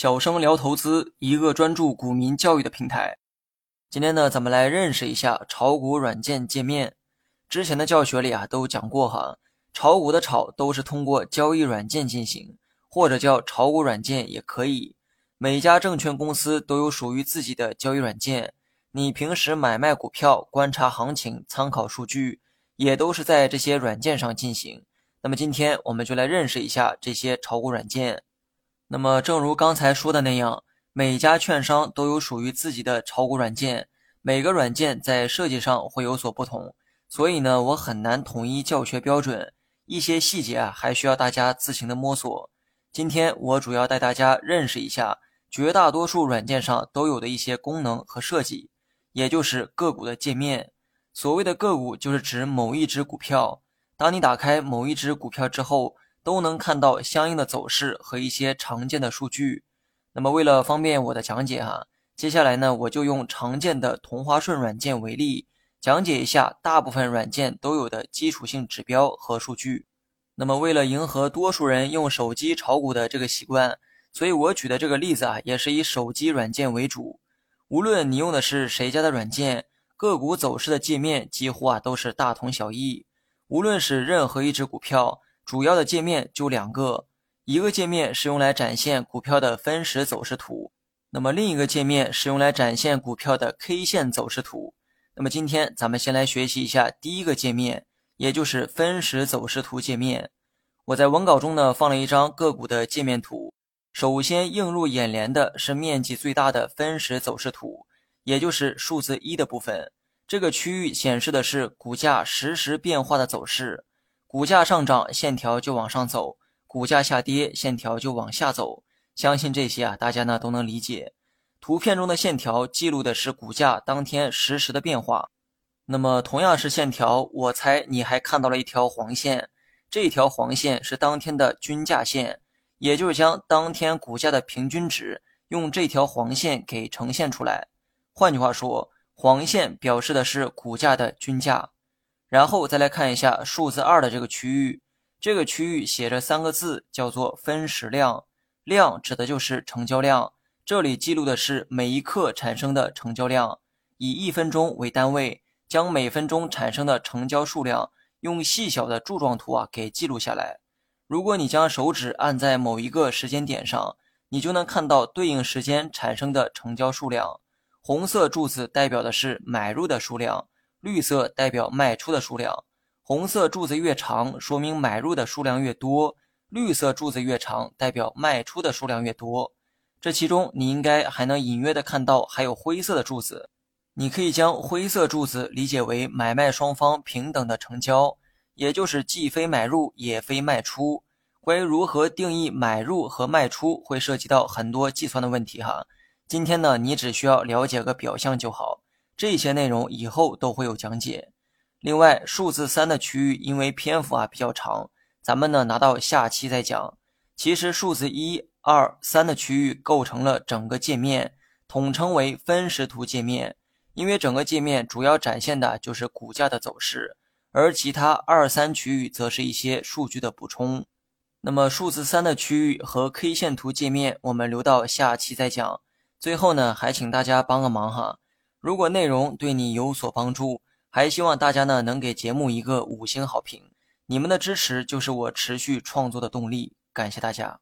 小生聊投资，一个专注股民教育的平台。今天呢，咱们来认识一下炒股软件界面。之前的教学里啊，都讲过哈，炒股的炒都是通过交易软件进行，或者叫炒股软件也可以。每家证券公司都有属于自己的交易软件，你平时买卖股票、观察行情、参考数据，也都是在这些软件上进行。那么今天我们就来认识一下这些炒股软件。那么正如刚才说的那样，每家券商都有属于自己的炒股软件，每个软件在设计上会有所不同，所以呢，我很难统一教学标准，一些细节啊还需要大家自行的摸索。今天我主要带大家认识一下绝大多数软件上都有的一些功能和设计，也就是个股的界面。所谓的个股，就是指某一只股票。当你打开某一只股票之后，都能看到相应的走势和一些常见的数据。那么为了方便我的讲解哈，接下来呢，我就用常见的同花顺软件为例，讲解一下大部分软件都有的基础性指标和数据。那么为了迎合多数人用手机炒股的这个习惯，所以我举的这个例子啊，也是以手机软件为主。无论你用的是谁家的软件，个股走势的界面几乎啊都是大同小异。无论是任何一只股票，主要的界面就两个，一个界面是用来展现股票的分时走势图，那么另一个界面是用来展现股票的 K 线走势图。那么今天咱们先来学习一下第一个界面，也就是分时走势图界面。我在文稿中呢放了一张个股的界面图，首先映入眼帘的是面积最大的分时走势图，也就是数字一的部分。这个区域显示的是股价实时变化的走势，股价上涨，线条就往上走；股价下跌，线条就往下走。相信这些啊，大家呢都能理解。图片中的线条记录的是股价当天实时的变化。那么同样是线条，我猜你还看到了一条黄线，这条黄线是当天的均价线，也就是将当天股价的平均值用这条黄线给呈现出来。换句话说。黄线表示的是股价的均价，然后再来看一下数字二的这个区域，这个区域写着三个字，叫做分时量。量指的就是成交量，这里记录的是每一刻产生的成交量，以一分钟为单位，将每分钟产生的成交数量用细小的柱状图啊给记录下来。如果你将手指按在某一个时间点上，你就能看到对应时间产生的成交数量。红色柱子代表的是买入的数量，绿色代表卖出的数量。红色柱子越长，说明买入的数量越多；绿色柱子越长，代表卖出的数量越多。这其中，你应该还能隐约的看到还有灰色的柱子。你可以将灰色柱子理解为买卖双方平等的成交，也就是既非买入也非卖出。关于如何定义买入和卖出，会涉及到很多计算的问题哈。今天呢，你只需要了解个表象就好，这些内容以后都会有讲解。另外，数字三的区域因为篇幅啊比较长，咱们呢拿到下期再讲。其实数字一、二、三的区域构成了整个界面，统称为分时图界面。因为整个界面主要展现的就是股价的走势，而其他二三区域则是一些数据的补充。那么数字三的区域和 K 线图界面，我们留到下期再讲。最后呢，还请大家帮个忙哈！如果内容对你有所帮助还希望大家呢能给节目一个五星好评。你们的支持就是我持续创作的动力。感谢大家。